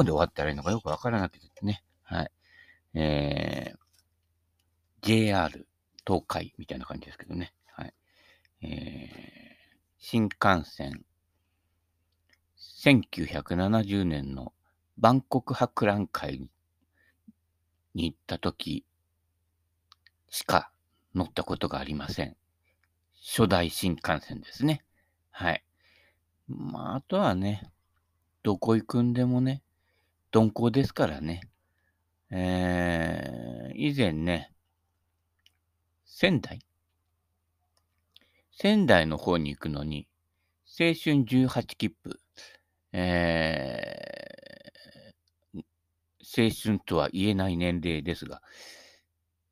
こで終わったらいいのかよくわからなくてね。はい。えー、JR 東海みたいな感じですけどね。はい。えー、新幹線、1970年のバンコク博覧会に行った時しか乗ったことがありません。初代新幹線ですね。はい。まあ、あとはね、どこ行くんでもね、鈍行ですからね。えー、以前ね、仙台仙台の方に行くのに、青春18切符、えー、青春とは言えない年齢ですが、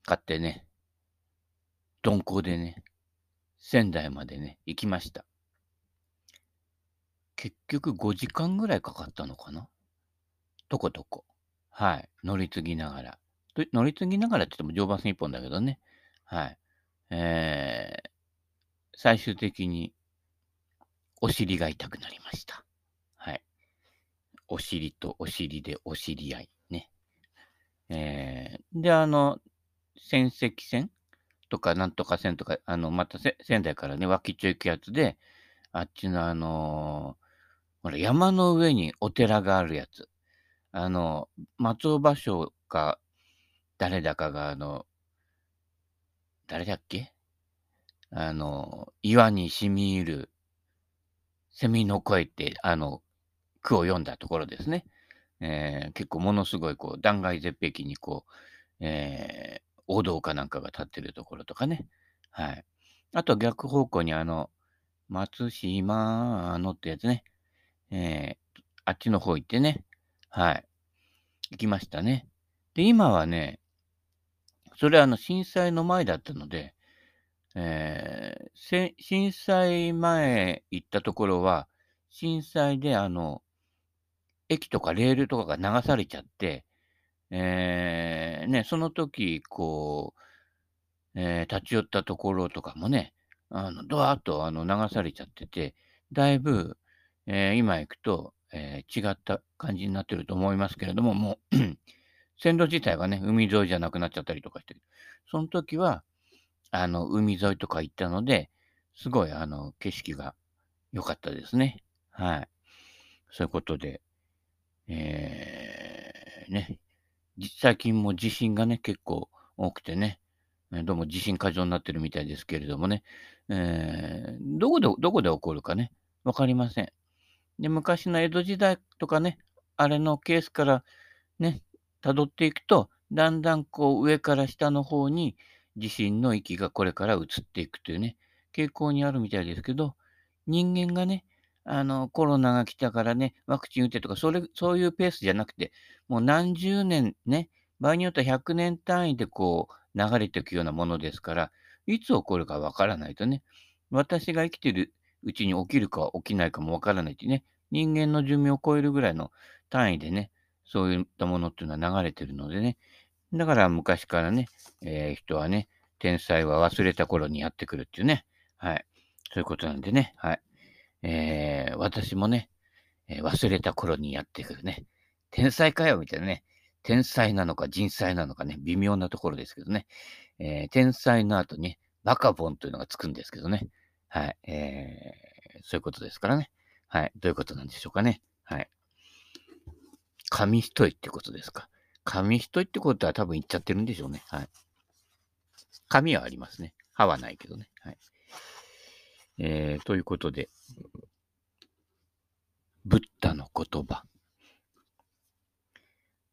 買ってね、鈍行でね、仙台までね、行きました。結局5時間ぐらいかかったのかなとことこ。はい。乗り継ぎながら。乗り継ぎながらって言っても常磐線一本だけどね。はい。えー、最終的にお尻が痛くなりました。はい。お尻とお尻でお尻合い。ね。えー、で、あの、仙石線とか、なんとか線とか、あの、また仙台からね、脇っちょ行くやつで、あっちのあのー、ほら、山の上にお寺があるやつ。あの、松尾芭蕉か、誰だかが、あの、誰だっけ？あの、岩に染み入る、セミの声って、あの、句を読んだところですね。えー、結構ものすごい、こう、断崖絶壁に、こう、えー、お堂かなんかが立ってるところとかね。はい。あと逆方向にあの、松島のってやつね。えー、あっちの方行ってね。はい。行きましたね。で、今はね、それはあの震災の前だったので、えー、震災前行ったところは、震災であの、駅とかレールとかが流されちゃって、えー、ね、その時、こう、えー、立ち寄ったところとかもね、あの、ドワーッとあの流されちゃってて、だいぶ、えー、今行くと、えー、違った感じになってると思いますけれども、もう 線路自体がね、海沿いじゃなくなっちゃったりとかして、その時は、あの、海沿いとか行ったので、すごい、あの、景色が良かったですね。はい。そういうことで、えー、ね、最近も地震がね、結構多くてね、どうも地震過剰になってるみたいですけれどもね、えー、どこで、どこで起こるかね、わかりません。で、昔の江戸時代とかね、あれのケースからね、辿っていくと、だんだんこう上から下の方に地震の域がこれから移っていくというね、傾向にあるみたいですけど、人間がね、あの、コロナが来たからね、ワクチン打てとか、それ、そういうペースじゃなくて、もう何十年ね、場合によっては100年単位でこう流れていくようなものですから、いつ起こるかわからないとね、私が生きてるうちに起きるか起きないかもわからないってね、人間の寿命を超えるぐらいの単位でね、そういったものっていうのは流れてるのでね、だから昔からね、えー、人はね、天才は忘れた頃にやってくるっていうね、はい、そういうことなんでね、はい。えー、私もね、えー、忘れた頃にやってくるね。天才かよみたいなね。天才なのか人才なのかね、微妙なところですけどね。えー、天才の後に、バカボンというのがつくんですけどね。はい。えー、そういうことですからね。はい。どういうことなんでしょうかね。はい。紙一重ってことですか。紙一重ってことは多分言っちゃってるんでしょうね。はい。紙はありますね。歯はないけどね。はい。えー、ということで、ブッダの言葉。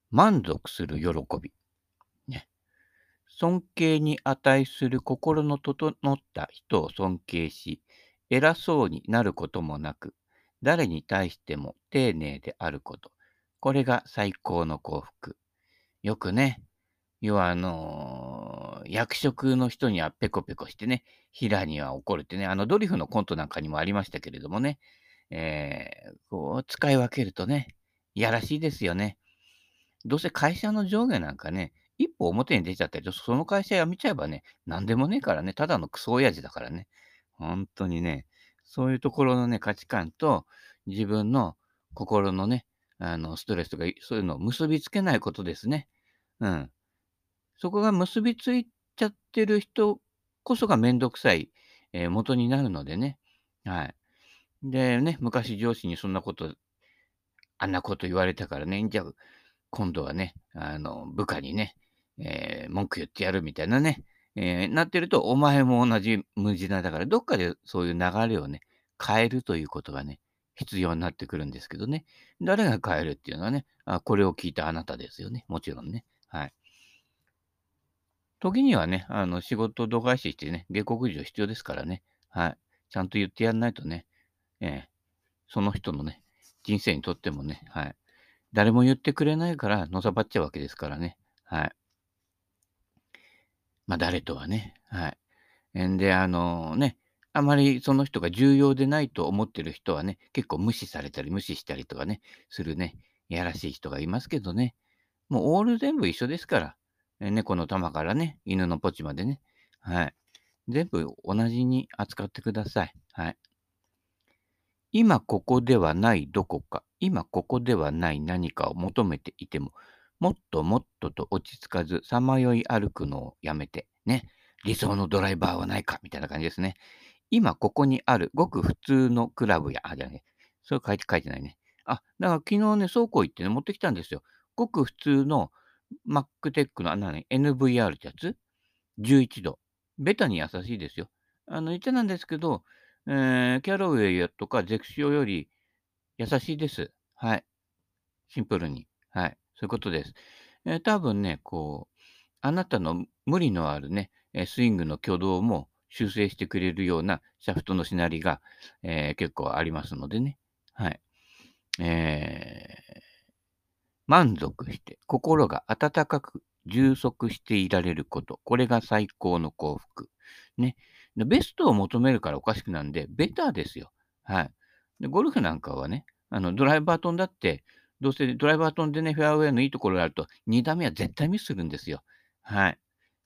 満足する喜び。尊敬に値する心の整った人を尊敬し、偉そうになることもなく、誰に対しても丁寧であること。これが最高の幸福。よくね、要はあのー、役職の人にはペコペコしてね、平には怒るってね、あのドリフのコントなんかにもありましたけれどもね、えー、こう、使い分けるとね、いやらしいですよね。どうせ会社の上下なんかね、一歩表に出ちゃったり、その会社辞めちゃえばね、なんでもねえからね、ただのクソ親父だからね。本当にね、そういうところのね、価値観と自分の心のね、あの、ストレスとか、そういうのを結びつけないことですね。うん。そこが結びついちゃってる人こそがめんどくさい、えー、元になるのでね。はい。でね、昔上司にそんなこと、あんなこと言われたからね、じゃあ、今度はね、あの、部下にね、えー、文句言ってやるみたいなね、えー、なってると、お前も同じ無地なだから、どっかでそういう流れをね、変えるということがね、必要になってくるんですけどね。誰が変えるっていうのはね、あこれを聞いたあなたですよね。もちろんね。はい。時にはね、あの、仕事度外視してね、下克上必要ですからね。はい。ちゃんと言ってやんないとね、ええその人のね、人生にとってもね、はい。誰も言ってくれないからのさばっちゃうわけですからね。はい。まあ、誰とはね。はい。んで、あのね、あまりその人が重要でないと思ってる人はね、結構無視されたり無視したりとかね、するね、いやらしい人がいますけどね。もうオール全部一緒ですから。猫の玉からね、犬のポチまでね。はい。全部同じに扱ってください。はい。今ここではないどこか、今ここではない何かを求めていても、もっともっとと落ち着かず、さまよい歩くのをやめて、ね。理想のドライバーはないか、みたいな感じですね。今ここにある、ごく普通のクラブや、あ、じゃあね、そう書いて書いてないね。あ、だから昨日ね、倉庫行ってね、持ってきたんですよ。ごく普通の MacTech の、あ、なに、NVR ってやつ ?11 度。ベタに優しいですよ。あの、言ってなんですけど、えー、キャロウェイとかゼクシオより優しいです。はい。シンプルに。はい。そういうことです。えー、多分ね、こう、あなたの無理のあるね、スイングの挙動も修正してくれるようなシャフトのしなりが、えー、結構ありますのでね。はい。えー、満足して、心が温かく充足していられること。これが最高の幸福。ね。ベストを求めるからおかしくなんで、ベターですよ。はい。でゴルフなんかはね、あのドライバートンだって、どうせドライバートンでね、フェアウェイのいいところがあると、2打目は絶対ミスするんですよ。はい。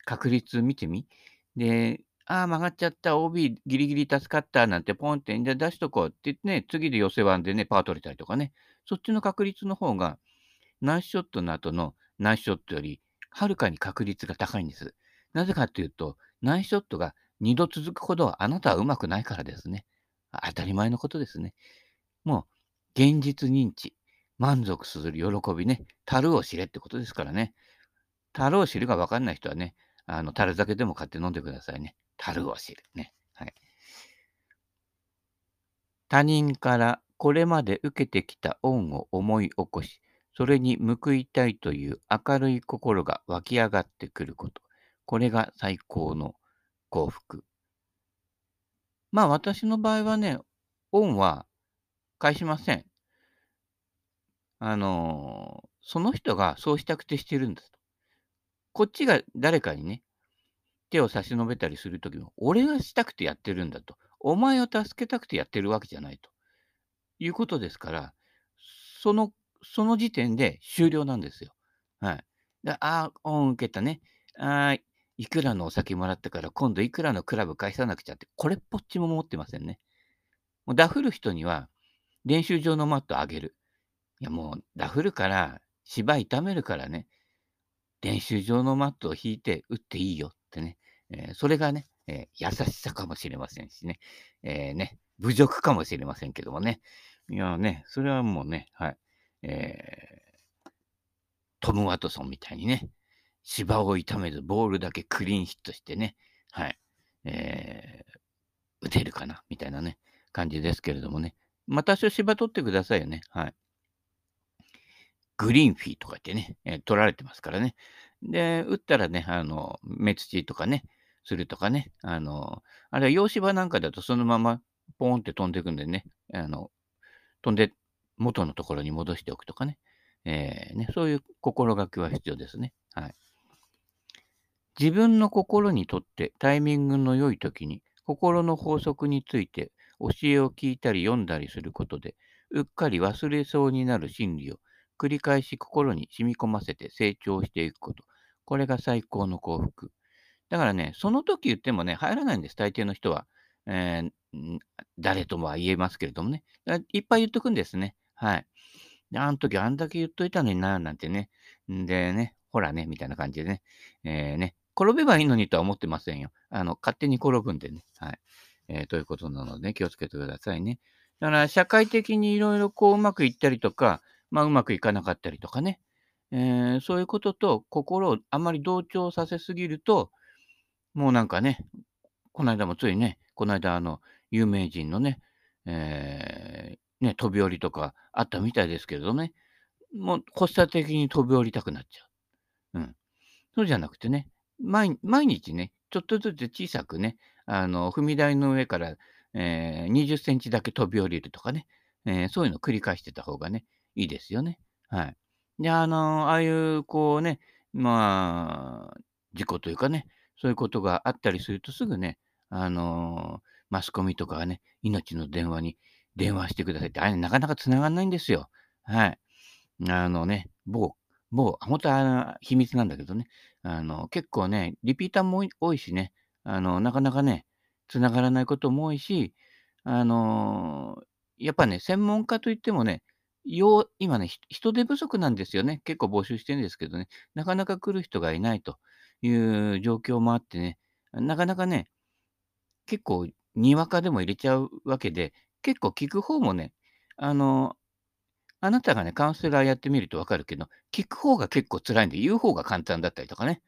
確率見てみ。で、ああ、曲がっちゃった、OB ギリギリ助かったなんてポンって、じゃ出しとこうって言ってね、次で寄せ腕でね、パー取れたりとかね、そっちの確率の方が、ナイスショットの後のナイスショットより、はるかに確率が高いんです。なぜかっていうと、ナイスショットが二度続くほどあなたはうまくないからですね。当たり前のことですね。もう、現実認知、満足する喜びね、樽を知れってことですからね。樽を知るが分かんない人はね、あの、樽酒でも買って飲んでくださいね。樽を知るね。はい。他人からこれまで受けてきた恩を思い起こし、それに報いたいという明るい心が湧き上がってくること。これが最高の幸福。まあ私の場合はね、恩は返しません。あのー、その人がそうしたくてしてるんですと。こっちが誰かにね、手を差し伸べたりするときも、俺がしたくてやってるんだと。お前を助けたくてやってるわけじゃないと。いうことですから、その、その時点で終了なんですよ。はい。でああ、恩受けたね。ああ、いくらのお酒もらったから今度いくらのクラブ返さなくちゃって、これっぽっちも持ってませんね。もうダフる人には練習場のマットあげる。いやもうダフるから芝痛めるからね、練習場のマットを引いて打っていいよってね。えー、それがね、えー、優しさかもしれませんしね。えー、ね、侮辱かもしれませんけどもね。いやね、それはもうね、はい。えー、トム・ワトソンみたいにね、芝を痛めず、ボールだけクリーンヒットしてね、はい、えー、打てるかな、みたいなね、感じですけれどもね。まあ、多少芝取ってくださいよね。はい。グリーンフィーとか言ってね、えー、取られてますからね。で、打ったらね、あの、目土とかね、するとかね、あの、あれは洋芝なんかだとそのままポーンって飛んでいくんでね、あの、飛んで元のところに戻しておくとかね、えー、ねそういう心がけは必要ですね。はい。自分の心にとってタイミングの良い時に心の法則について教えを聞いたり読んだりすることで、うっかり忘れそうになる心理を繰り返し心に染み込ませて成長していくこと。これが最高の幸福。だからね、その時言ってもね、入らないんです、大抵の人は。えー誰ともは言えますけれどもね。いっぱい言っとくんですね。はい。で、あん時あんだけ言っといたのにな、なんてね。んでね、ほらね、みたいな感じでね。えーね、転べばいいのにとは思ってませんよ。あの、勝手に転ぶんでね。はい。えーということなので、気をつけてくださいね。だから、社会的にいろいろこう、うまくいったりとか、まあ、うまくいかなかったりとかね。えーそういうことと心をあまり同調させすぎると、もうなんかね、この間もついね、この間あの、有名人のね、えーね、飛び降りとかあったみたいですけどね、もう発作的に飛び降りたくなっちゃう。うん。そうじゃなくてね、毎日ね、ちょっとずつ小さくね、あの、踏み台の上から、えー20センチだけ飛び降りるとかね、えーそういうのを繰り返してた方がね、いいですよね。はい。で、あの、ああいうこうね、まあ、事故というかね、そういうことがあったりするとすぐね、あの、マスコミとかがね、命の電話に電話してくださいって、あれなかなか繋がんないんですよ。はい。あのね、某某、本当は秘密なんだけどね、あの、結構ね、リピーターも多いしね、あの、なかなかね、繋がらないことも多いし、あの、やっぱね、専門家といってもね、よう今ね、人手不足なんですよね。結構募集してるんですけどね、なかなか来る人がいないという状況もあってね、なかなかね、結構にわかでも入れちゃうわけで、結構聞く方もね、あの、あなたがね、カウンセラーやってみるとわかるけど、聞く方が結構辛いんで、言う方が簡単だったりとかね、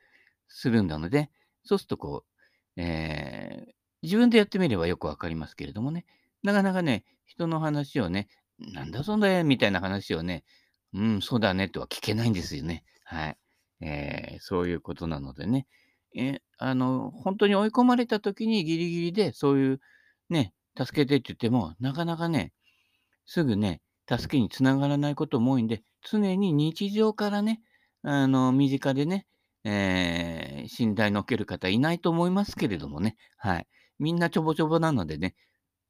するんなので、そうするとこう、えー自分でやってみればよくわかりますけれどもね、なかなかね、人の話をね、なんだそんだみたいな話をね、うん、そうだねとは聞けないんですよね。はい。えーそういうことなのでね、え、あの、本当に追い込まれた時にギリギリでそういうね、助けてって言っても、なかなかね、すぐね、助けにつながらないことも多いんで、常に日常からね、あの、身近でね、えー信頼のおける方いないと思いますけれどもね、はい。みんなちょぼちょぼなのでね、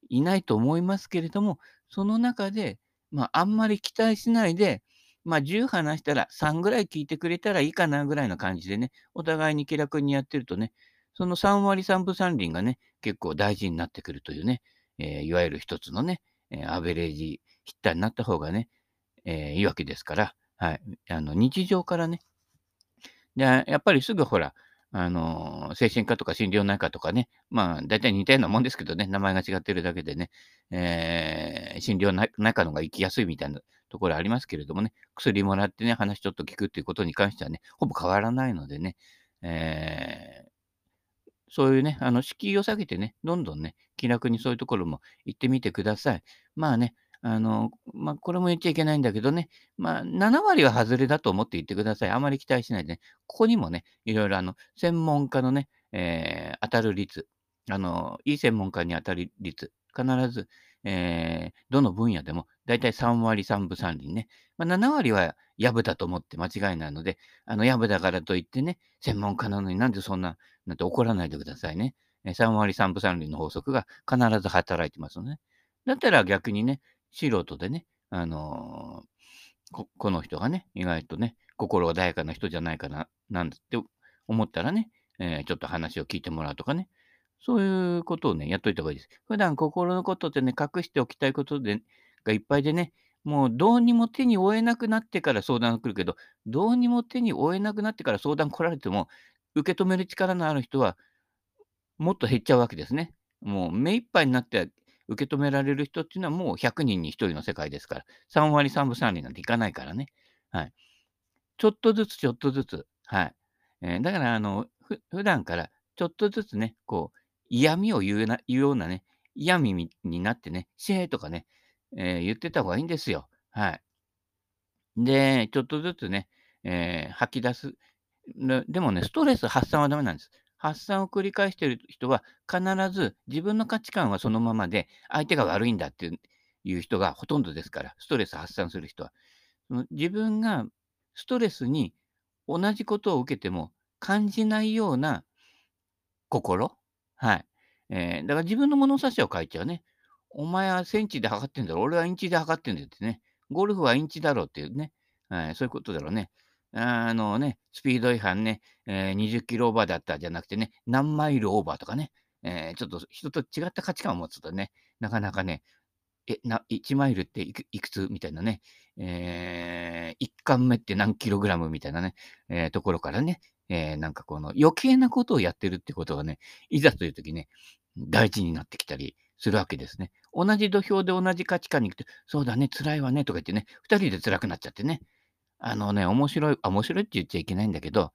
いないと思いますけれども、その中で、まあ、あんまり期待しないで、まあ、10話したら3ぐらい聞いてくれたらいいかなぐらいの感じでね、お互いに気楽にやってるとね、その3割3分3厘がね、結構大事になってくるというね、えーいわゆる一つのね、えーアベレージヒッターになった方がね、えーいいわけですから、はい。あの、日常からね、で、やっぱりすぐほら、あの、精神科とか心療内科とかね、まあ、大体似たようなもんですけどね、名前が違ってるだけでね、えー心療内科の方が行きやすいみたいなところありますけれどもね、薬もらってね、話ちょっと聞くっていうことに関してはね、ほぼ変わらないのでね、えーそういうね、あの、敷居を下げてね、どんどんね、気楽にそういうところも行ってみてください。まあね、あの、まあ、これも言っちゃいけないんだけどね、まあ、7割は外れだと思って言ってください。あまり期待しないでね。ここにもね、いろいろあの、専門家のね、えー当たる率、あの、いい専門家に当たる率、必ず、えーどの分野でも、だいたい3割3分3厘ね。まあ、7割はやぶだと思って間違いないので、あの、やぶだからといってね、専門家なのになんでそんな、なんて怒らないでくださいね。3割3分3厘の法則が必ず働いてますのでね。だったら逆にね、素人でね、あのーここの人がね、意外とね、心穏やかな人じゃないかな、なんて思ったらね、えーちょっと話を聞いてもらうとかね、そういうことをね、やっといた方がいいです。普段心のことってね、隠しておきたいことでがいっぱいでね、もうどうにも手に負えなくなってから相談が来るけど、どうにも手に負えなくなってから相談来られても、受け止める力のある人は、もっと減っちゃうわけですね。もう目いっぱいになって受け止められる人っていうのはもう100人に1人の世界ですから、3割3分3厘なんていかないからね。はい。ちょっとずつちょっとずつ。はい。えーだから、あの、ふ普段からちょっとずつね、こう、嫌味を言うな言うようなね、嫌味になってね、シェーとかね、えー言ってた方がいいんですよ。はい。で、ちょっとずつね、えー吐き出す。ででもね、ストレス発散はダメなんです。発散を繰り返している人は、必ず自分の価値観はそのままで、相手が悪いんだっていう人がほとんどですから、ストレス発散する人は。その自分がストレスに同じことを受けても感じないような心？はい。えーだから自分の物差しを変えちゃうね。お前はセンチで測ってんだろ、俺はインチで測ってんだよってね。ゴルフはインチだろうっていうね。はい、そういうことだろうね。あのね、スピード違反ね、えー、20キロオーバーだったじゃなくてね、何マイルオーバーとかね、えー、ちょっと人と違った価値観を持つとね、なかなかね、え、な、1マイルっていくいくつみたいなね、えー、1貫目って何キログラムみたいなね、えー、ところからね、えー、なんかこの余計なことをやってるってことがね、いざという時ね、大事になってきたりするわけですね。同じ土俵で同じ価値観に行くと、そうだね、辛いわね、とか言ってね、二人で辛くなっちゃってね。あのね、面白い、面白いって言っちゃいけないんだけど、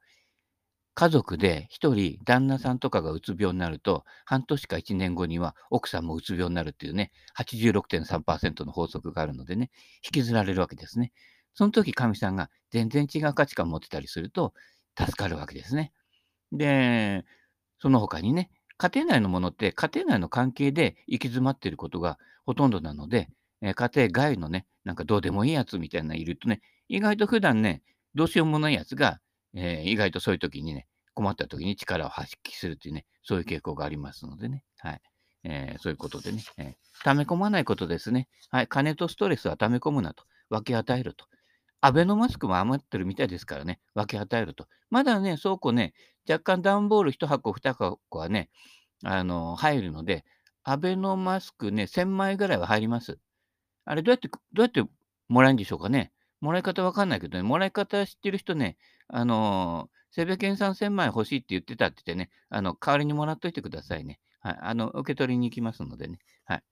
家族で一人、旦那さんとかがうつ病になると、半年か一年後には奥さんもうつ病になるっていうね、86.3%の法則があるのでね、引きずられるわけですね。その時、かみさんが全然違う価値観を持ってたりすると、助かるわけですね。で、その他にね、家庭内のものって家庭内の関係で行き詰まっていることがほとんどなので、え家庭外のね、なんかどうでもいいやつみたいなのいるとね、意外と普段ね、どうしようもないやつが、えー、意外とそういう時にね、困った時に力を発揮するっていうね、そういう傾向がありますのでね。はい。えー、そういうことでね、えー、溜め込まないことですね。はい。金とストレスは溜め込むなと。分け与えると。アベノマスクも余ってるみたいですからね、分け与えると。まだね、倉庫ね、若干段ボール1箱、2箱はね、あの、入るので、アベノマスクね、1000枚ぐらいは入ります。あれ、どうやって、どうやってもらえるんでしょうかね？もらい方わかんないけどね、もらい方知ってる人ね、あのセベケンさん1000枚欲しいって言ってたって言ってね、あの、代わりにもらっといてくださいね。はい。あの、受け取りに行きますのでね。はい。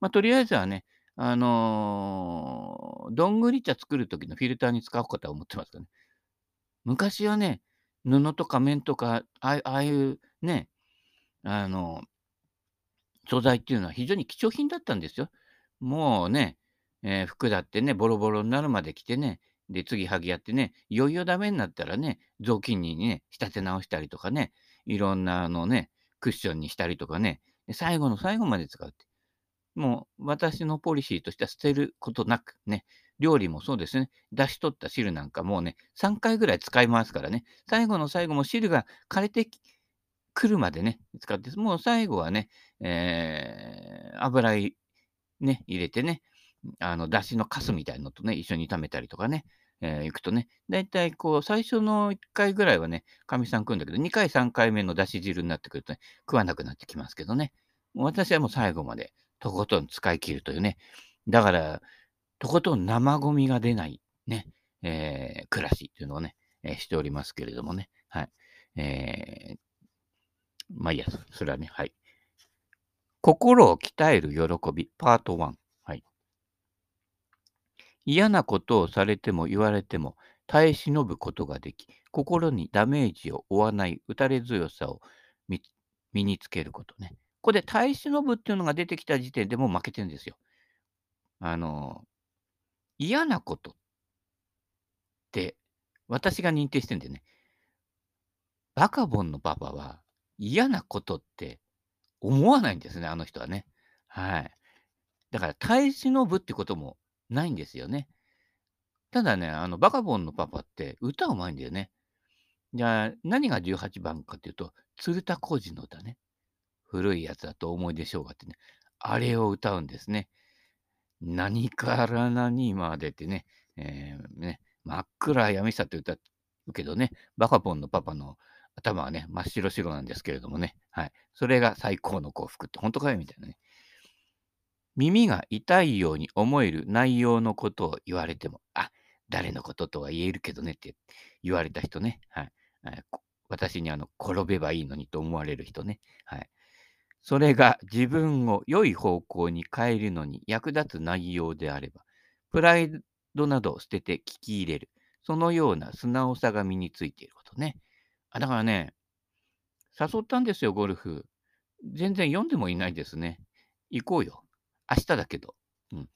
まあ、とりあえずはね、あのー、どんぐり茶作るときのフィルターに使おうかとは思ってますかね。昔はね、布とか綿とか、ああいうね、あの、素材っていうのは非常に貴重品だったんですよ。もうね、えー、服だってね、ボロボロになるまで着てね、で、次はぎやってね、いよいよダメになったらね、雑巾にね、仕立て直したりとかね、いろんなあのね、クッションにしたりとかね、最後の最後まで使うって。もう私のポリシーとしては捨てることなくね、料理もそうですね、出し取った汁なんかもうね、3回ぐらい使いますからね、最後の最後も汁が枯れてくるまでね、使って、もう最後はね、えー、油ね、入れてね、あの、だしのカスみたいのとね、一緒に炒めたりとかね、えー、行くとね、だいたいこう、最初の1回ぐらいはね、かみさん食うんだけど、2回、3回目のだし汁になってくるとね、食わなくなってきますけどね。私はもう最後までとことん使い切るというね。だから、とことん生ゴミが出ないね、えー、暮らしっていうのをね、えー、しておりますけれどもね。はい。えー、まあいいや、それはね、はい。心を鍛える喜び、パート1。はい。嫌なことをされても言われても耐え忍ぶことができ、心にダメージを負わない打たれ強さを身につけることね。ここで耐え忍ぶっていうのが出てきた時点でもう負けてるんですよ。あの、嫌なことって私が認定してんでね。バカボンのパパは嫌なことって思わないんですね、あの人はね。はい。だから耐え忍ぶってこともないんですよね。ただね、あの、バカボンのパパって歌うまいんだよね。じゃあ、何が18番かっていうと、鶴田浩二の歌ね。古いやつだと思いでしょうがってね。あれを歌うんですね。何から何までってね、えー、ね真っ暗闇さって歌うけどね、バカボンのパパの頭はね、真っ白白なんですけれどもね。はい。それが最高の幸福って本当かよみたいなね。耳が痛いように思える内容のことを言われても、あ、誰のこととは言えるけどねって言われた人ね。はい。私にあの、転べばいいのにと思われる人ね。はい。それが自分を良い方向に変えるのに役立つ内容であれば、プライドなどを捨てて聞き入れる。そのような素直さが身についていることね。あだからね、誘ったんですよ、ゴルフ。全然読んでもいないですね。行こうよ。明日だけど。うん。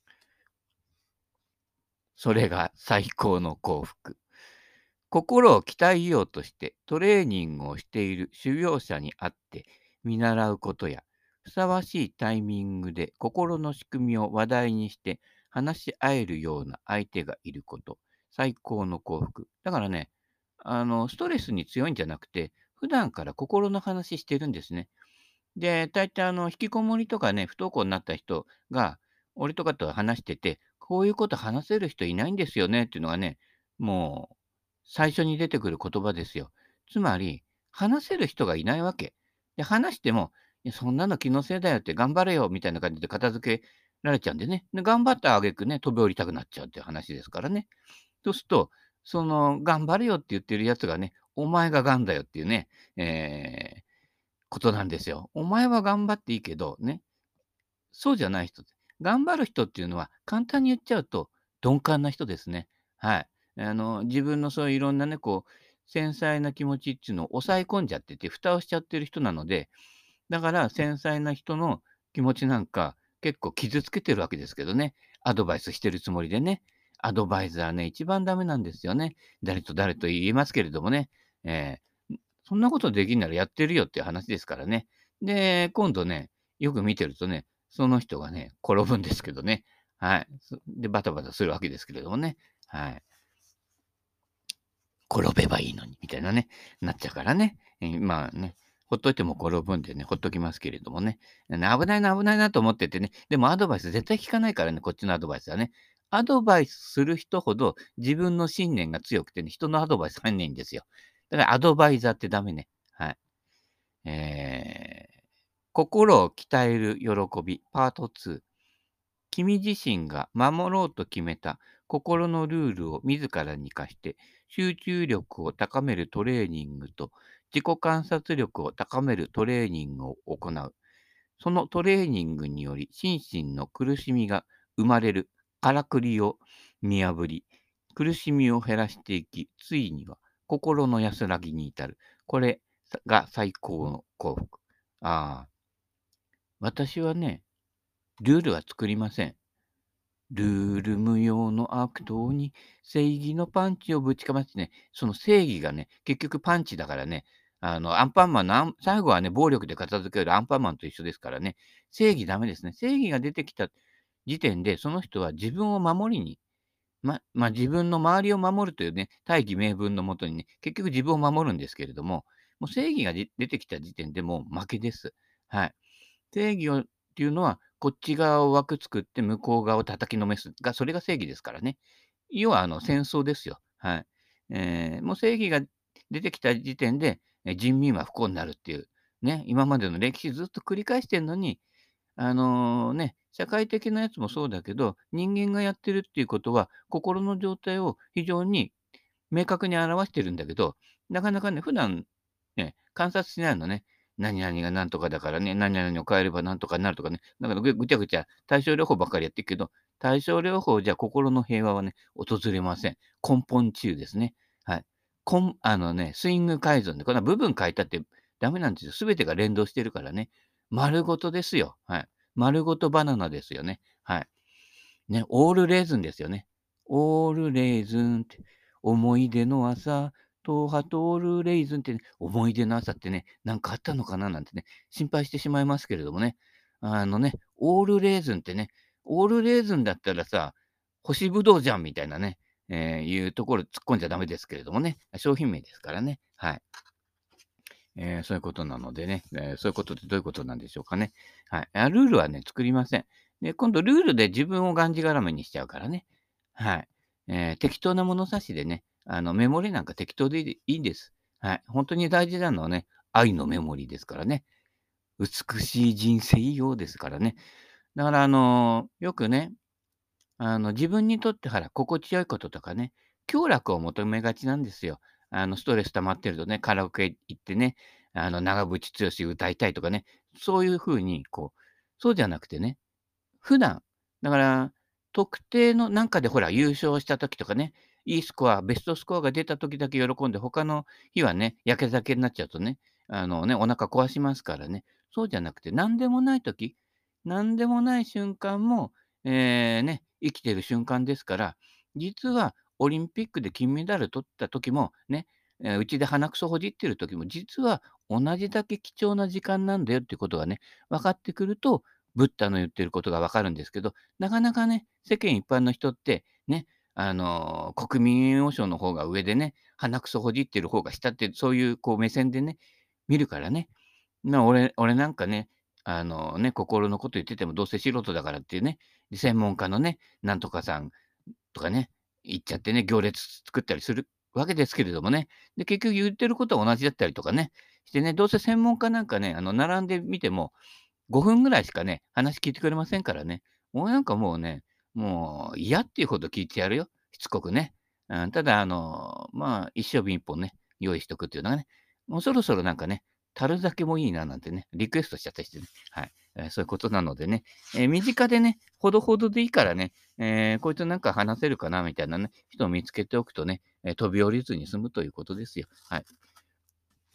それが最高の幸福。心を鍛えようとしてトレーニングをしている修行者に会って見習うことや、ふさわしいタイミングで心の仕組みを話題にして話し合えるような相手がいること。最高の幸福。だからね、あの、ストレスに強いんじゃなくて、普段から心の話してるんですね。で、大体あの、引きこもりとかね、不登校になった人が、俺とかと話してて、こういうこと話せる人いないんですよねっていうのがね、もう最初に出てくる言葉ですよ。つまり、話せる人がいないわけ。で、話しても、そんなの気のせいだよって頑張れよみたいな感じで片付けられちゃうんでね。で、頑張った挙句ね、飛び降りたくなっちゃうっていう話ですからね。そうすると、その、頑張れよって言ってるやつがね、お前ががんだよっていうね、えーことなんですよ。お前は頑張っていいけど、ね、そうじゃない人。頑張る人っていうのは、簡単に言っちゃうと、鈍感な人ですね。はい。あの、自分のそういういろんなね、こう、繊細な気持ちっていうのを抑え込んじゃってて、蓋をしちゃってる人なので、だから繊細な人の気持ちなんか結構傷つけてるわけですけどね。アドバイスしてるつもりでね。アドバイザーね、一番ダメなんですよね。誰と誰と言いますけれどもね。えーそんなことできんならやってるよっていう話ですからね。で、今度ね、よく見てるとね、その人がね、転ぶんですけどね。はい。で、バタバタするわけですけれどもね。はい。転べばいいのに、みたいなね、なっちゃうからね。えー、まあね、ほっといても転ぶんでね、ほっときますけれどもね。危ないな、危ないなと思っててね。でもアドバイス絶対聞かないからね、こっちのアドバイスはね。アドバイスする人ほど自分の信念が強くてね、人のアドバイス入んないんですよ。だからアドバイザーってダメね。はい。えー、心を鍛える喜び、パート2。君自身が守ろうと決めた心のルールを自らに課して、集中力を高めるトレーニングと自己観察力を高めるトレーニングを行う。そのトレーニングにより心身の苦しみが生まれるからくりを見破り、苦しみを減らしていき、ついには心の安らぎに至る。これが最高の幸福。ああ。私はね、ルールは作りません。ルール無用の悪党に正義のパンチをぶちかましてね、その正義がね、結局パンチだからね、あの、アンパンマンの最後はね、暴力で片付けるアンパンマンと一緒ですからね、正義ダメですね。正義が出てきた時点で、その人は自分を守りにま、まあ、自分の周りを守るというね、大義名分のもとにね、結局自分を守るんですけれども、もう正義が出てきた時点でもう負けです。はい。正義をっていうのは、こっち側を枠作って向こう側を叩きのめすが、それが正義ですからね。要はあの戦争ですよ。はい。えー、もう正義が出てきた時点で、人民は不幸になるっていう、ね、今までの歴史ずっと繰り返してるのに、あのね、社会的なやつもそうだけど、人間がやってるっていうことは、心の状態を非常に明確に表してるんだけど、なかなかね、普段ね、観察しないのね。何々が何とかだからね、何々を変えれば何とかなるとかね、だからぐちゃぐちゃ対症療法ばっかりやってるけど、対症療法じゃ心の平和はね、訪れません。根本中ですね。はい。こんあのね、スイング改造で、こんな部分変えたってダメなんですよ。すべてが連動してるからね。丸ごとですよ。はい。丸ごとバナナですよね。はい。ね、オールレーズンですよね。オールレーズンって、思い出の朝、トーハトールレーズンって、ね、思い出の朝ってね、なんかあったのかななんてね、心配してしまいますけれどもね。あのね、オールレーズンってね、オールレーズンだったらさ、干しぶどうじゃんみたいなね、えー、いうところ突っ込んじゃダメですけれどもね、商品名ですからね。はい。えー、そういうことなのでね、えー、そういうことってどういうことなんでしょうかね。はい。ルールはね、作りません。で、今度ルールで自分をがんじがらめにしちゃうからね。はい。えー、適当な物差しでね、あの、メモリなんか適当でいいんです。はい。本当に大事なのはね、愛のメモリですからね。美しい人生用ですからね。だから、あのー、よくね、あの、自分にとってほら、心地よいこととかね、強楽を求めがちなんですよ。あの、ストレス溜まってるとね、カラオケ行ってね、あの、長渕剛歌いたいとかね、そういうふうに、こう、そうじゃなくてね、普段、だから、特定のなんかでほら、優勝した時とかね、いいスコア、ベストスコアが出た時だけ喜んで、他の日はね、やけ酒になっちゃうとね、あのね、お腹壊しますからね、そうじゃなくて、なんでもない時、なんでもない瞬間も、えー、ね、生きてる瞬間ですから、実はオリンピックで金メダル取った時もね、うちで鼻くそほじってる時も、実は同じだけ貴重な時間なんだよってことがね、分かってくると、ブッダの言ってることが分かるんですけど、なかなかね、世間一般の人って、ね、あのー、国民栄誉賞の方が上でね、鼻くそほじってる方が下って、そういうこう目線でね、見るからね。な、俺俺なんかね、あのね、心のこと言っててもどうせ素人だからっていうね、専門家のね、なんとかさんとかね、言っちゃってね、行列作ったりするわけですけれどもね。で、結局言ってることは同じだったりとかね、してね、どうせ専門家なんかね、あの、並んでみても、5分ぐらいしかね、話聞いてくれませんからね。俺なんかもうね、もう嫌っていうほど聞いてやるよ。しつこくね。うん、ただ、あの、まあ、一生瓶一本ね、用意しとくっていうのがね、もうそろそろなんかね、樽酒もいいななんてね、リクエストしちゃったりしてね。はい。えーそういうことなのでね、えー身近でね、ほどほどでいいからね、えーこいつなんか話せるかなみたいなね、人を見つけておくとね、え飛び降りずに済むということですよ。はい。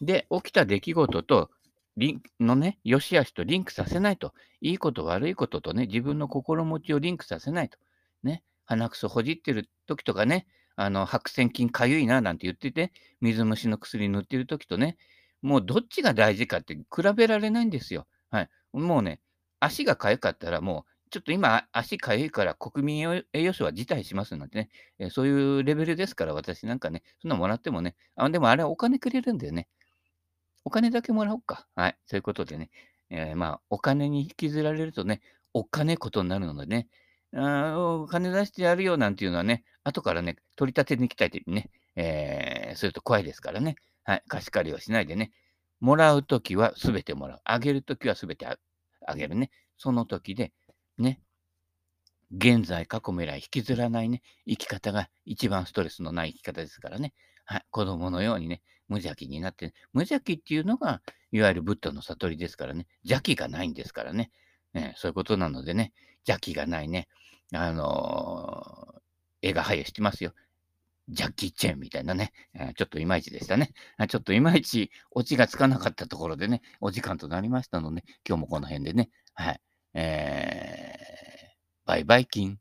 で、起きた出来事と、リンのね、良し悪しとリンクさせないと。いいこと悪いこととね、自分の心持ちをリンクさせないと。ね、鼻くそほじってる時とかね、あの、白癬菌かゆいななんて言ってて、水虫の薬塗ってる時とね、もうどっちが大事かって比べられないんですよ。はい。もうね、足が痒かったらもう、ちょっと今足痒いから国民栄養栄養士は辞退しますなんてね、えーそういうレベルですから、私なんかね、そんなもらってもね、あ、でもあれはお金くれるんだよね。お金だけもらおうか。はい。そういうことでね。えーまあ、お金に引きずられるとね、おっかねえことになるのでね、あお金出してやるよなんていうのはね、後からね、取り立てに来たいってね、えーすると怖いですからね。はい。貸し借りをしないでね。もらうときはすべてもらう。あげるときはすべてあげるね。その時で、ね、現在、過去、未来、引きずらないね、生き方が一番ストレスのない生き方ですからね。はい。子供のようにね、無邪気になって、無邪気っていうのが、いわゆるブッダの悟りですからね。邪気がないんですからね。ねそういうことなのでね、邪気がないね、あのー映画俳優してますよ。ジャッキー・チェンみたいなね、えーちょっといまいちでしたね。ちょっといまいちオチがつかなかったところでね、お時間となりましたので、今日もこの辺でね、はい。えー、バイバイキン。